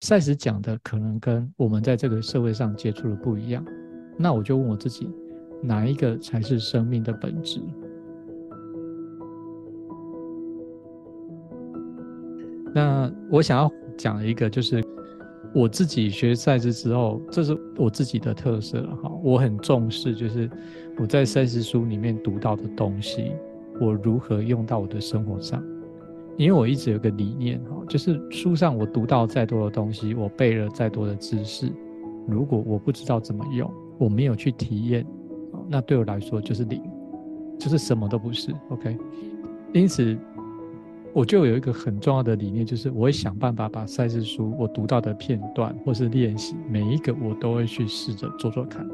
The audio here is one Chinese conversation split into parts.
赛斯讲的可能跟我们在这个社会上接触的不一样，那我就问我自己，哪一个才是生命的本质？那我想要讲一个，就是我自己学赛斯之后，这是我自己的特色哈。我很重视，就是我在赛斯书里面读到的东西，我如何用到我的生活上。因为我一直有个理念哈，就是书上我读到再多的东西，我背了再多的知识，如果我不知道怎么用，我没有去体验，那对我来说就是零，就是什么都不是。OK，因此我就有一个很重要的理念，就是我会想办法把赛事书我读到的片段或是练习，每一个我都会去试着做做看。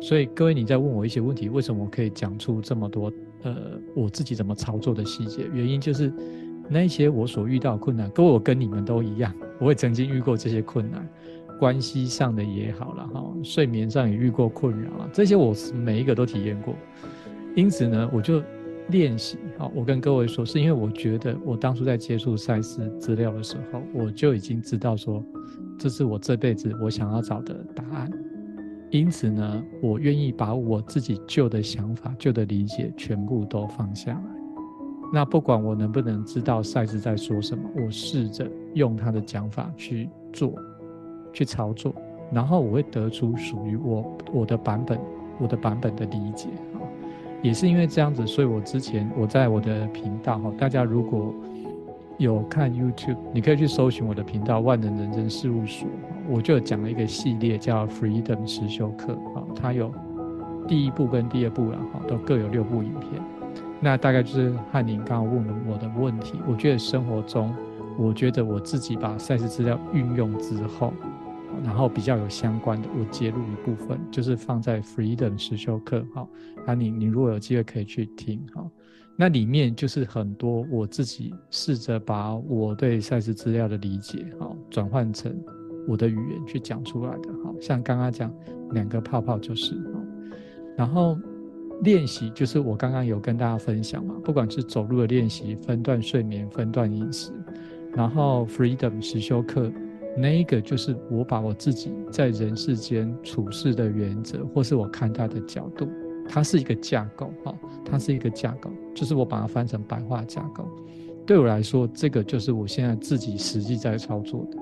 所以各位你在问我一些问题，为什么我可以讲出这么多呃我自己怎么操作的细节？原因就是。那些我所遇到困难，跟我跟你们都一样，我也曾经遇过这些困难，关系上的也好了哈，睡眠上也遇过困扰了，这些我每一个都体验过。因此呢，我就练习好，我跟各位说，是因为我觉得我当初在接触赛事资料的时候，我就已经知道说，这是我这辈子我想要找的答案。因此呢，我愿意把我自己旧的想法、旧的理解全部都放下来。那不管我能不能知道赛斯在说什么，我试着用他的讲法去做，去操作，然后我会得出属于我我的版本，我的版本的理解啊。也是因为这样子，所以我之前我在我的频道哈，大家如果有看 YouTube，你可以去搜寻我的频道“万能人生事务所”，我就讲了一个系列叫 “Freedom 实修课”啊，它有第一部跟第二部了哈，都各有六部影片。那大概就是汉宁刚刚问了我的问题。我觉得生活中，我觉得我自己把赛事资料运用之后，然后比较有相关的，我揭露一部分，就是放在 Freedom 实修课。好，那你，你如果有机会可以去听。哈，那里面就是很多我自己试着把我对赛事资料的理解，哈，转换成我的语言去讲出来的。好像刚刚讲两个泡泡就是，然后。练习就是我刚刚有跟大家分享嘛，不管是走路的练习、分段睡眠、分段饮食，然后 Freedom 实修课，那一个就是我把我自己在人世间处事的原则，或是我看待的角度，它是一个架构啊，它是一个架构，就是我把它翻成白话架构，对我来说，这个就是我现在自己实际在操作的。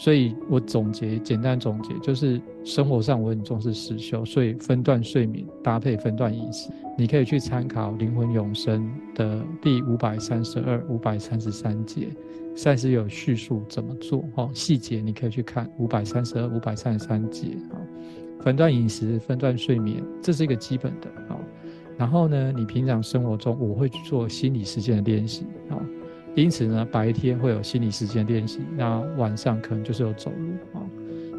所以我总结，简单总结就是生活上我很重视实修，所以分段睡眠搭配分段饮食，你可以去参考《灵魂永生》的第五百三十二、五百三十三节，赛斯有叙述怎么做哦，细节你可以去看五百三十二、五百三十三节啊。分段饮食、分段睡眠，这是一个基本的啊。然后呢，你平常生活中我会去做心理实践的练习啊。因此呢，白天会有心理时间练习，那晚上可能就是有走路啊，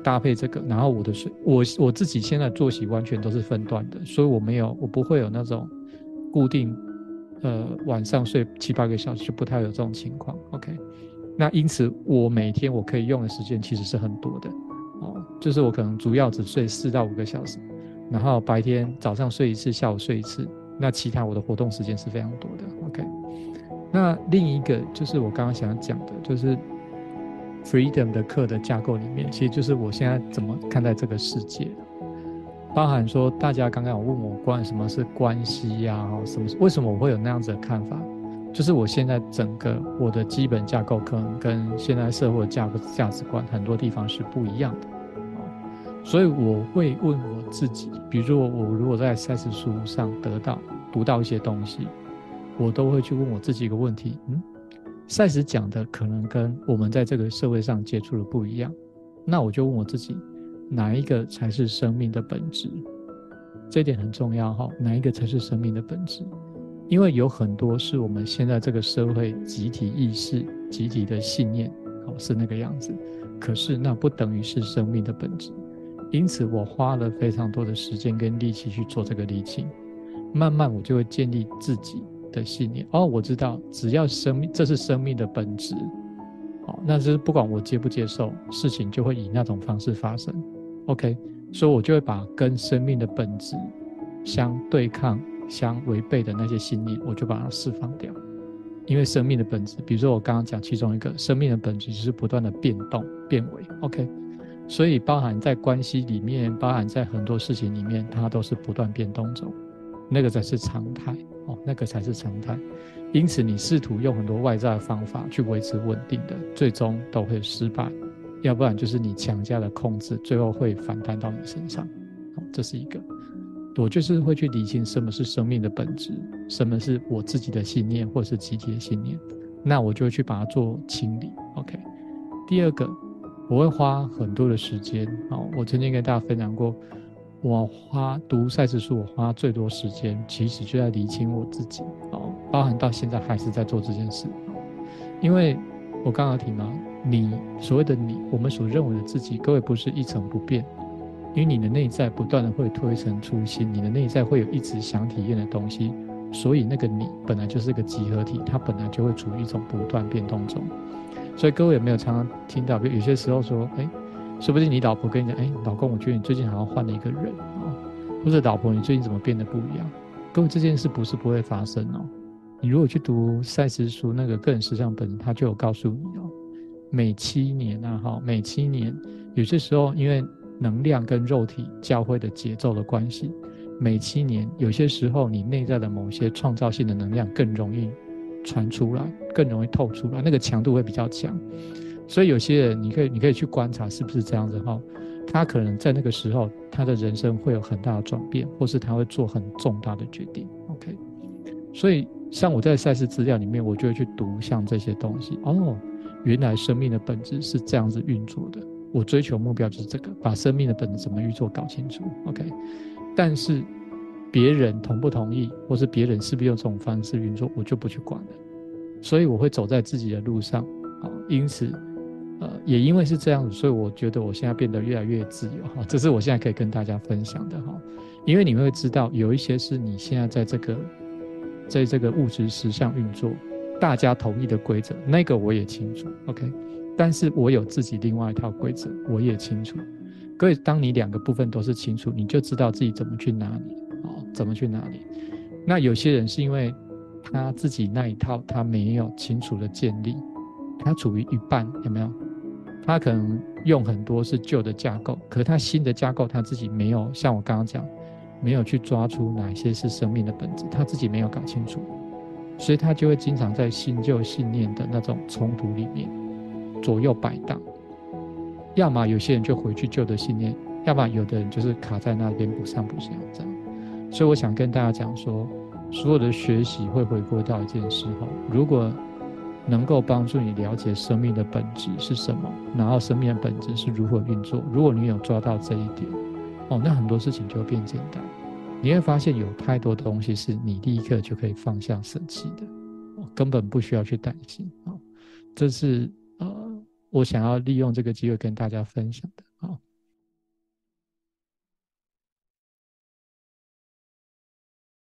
搭配这个。然后我的睡，我我自己现在作息完全都是分段的，所以我没有，我不会有那种固定，呃，晚上睡七八个小时就不太有这种情况。OK，那因此我每天我可以用的时间其实是很多的，哦，就是我可能主要只睡四到五个小时，然后白天早上睡一次，下午睡一次，那其他我的活动时间是非常多的。OK。那另一个就是我刚刚想讲的，就是 freedom 的课的架构里面，其实就是我现在怎么看待这个世界，包含说大家刚刚有问我关于什么是关系呀，什么为什么我会有那样子的看法，就是我现在整个我的基本架构可能跟现在社会价价值观很多地方是不一样的啊，所以我会问我自己，比如说我如果在赛事书上得到读到一些东西。我都会去问我自己一个问题：嗯，赛斯讲的可能跟我们在这个社会上接触的不一样，那我就问我自己，哪一个才是生命的本质？这点很重要哈，哪一个才是生命的本质？因为有很多是我们现在这个社会集体意识、集体的信念，哦，是那个样子，可是那不等于是生命的本质。因此，我花了非常多的时间跟力气去做这个理清，慢慢我就会建立自己。的信念。哦，我知道，只要生命，这是生命的本质，哦，那就是不管我接不接受，事情就会以那种方式发生，OK，所以我就会把跟生命的本质相对抗、相违背的那些信念，我就把它释放掉，因为生命的本质，比如说我刚刚讲其中一个，生命的本质就是不断的变动、变为，OK。所以包含在关系里面，包含在很多事情里面，它都是不断变动中，那个才是常态。哦，那个才是常态。因此，你试图用很多外在的方法去维持稳定的，最终都会失败。要不然就是你强加的控制，最后会反弹到你身上。哦，这是一个。我就是会去理清什么是生命的本质，什么是我自己的信念或是集体的信念，那我就会去把它做清理。OK。第二个，我会花很多的时间。哦，我曾经跟大家分享过，我花读赛事书，我花最多时间，其实就在理清我自己。哦，包含到现在还是在做这件事。因为我刚刚提到，你所谓的你，我们所认为的自己，各位不是一成不变。因为你的内在不断的会推陈出新，你的内在会有一直想体验的东西，所以那个你本来就是个集合体，它本来就会处于一种不断变动中。所以各位有没有常常听到，有些时候说，哎，说不定你老婆跟你讲，哎，老公，我觉得你最近好像换了一个人啊，或者老婆，你最近怎么变得不一样？各位这件事不是不会发生哦。你如果去读赛斯书那个个人实相本，他就有告诉你哦，每七年啊，哈，每七年，有些时候因为。能量跟肉体交汇的节奏的关系，每七年有些时候你内在的某些创造性的能量更容易传出来，更容易透出来，那个强度会比较强。所以有些人你可以你可以去观察是不是这样子哈，他可能在那个时候他的人生会有很大的转变，或是他会做很重大的决定。OK，所以像我在赛事资料里面，我就会去读像这些东西哦，原来生命的本质是这样子运作的。我追求目标就是这个，把生命的本质怎么运作搞清楚。OK，但是别人同不同意，或是别人是不是用这种方式运作，我就不去管了。所以我会走在自己的路上。啊，因此，呃，也因为是这样子，所以我觉得我现在变得越来越自由。哈，这是我现在可以跟大家分享的。哈，因为你会知道，有一些是你现在在这个，在这个物质实相运作，大家同意的规则，那个我也清楚。OK。但是我有自己另外一套规则，我也清楚。各位，当你两个部分都是清楚，你就知道自己怎么去哪里啊，怎么去哪里。那有些人是因为他自己那一套他没有清楚的建立，他处于一半，有没有？他可能用很多是旧的架构，可他新的架构他自己没有，像我刚刚讲，没有去抓出哪些是生命的本质，他自己没有搞清楚，所以他就会经常在新旧信念的那种冲突里面。左右摆荡，要么有些人就回去旧的信念，要么有的人就是卡在那边不上不下这样。所以我想跟大家讲说，所有的学习会回归到一件事后，如果能够帮助你了解生命的本质是什么，然后生命的本质是如何运作，如果你有抓到这一点，哦，那很多事情就会变简单。你会发现有太多的东西是你立刻就可以放下舍弃的，根本不需要去担心啊，这是呃。我想要利用这个机会跟大家分享的。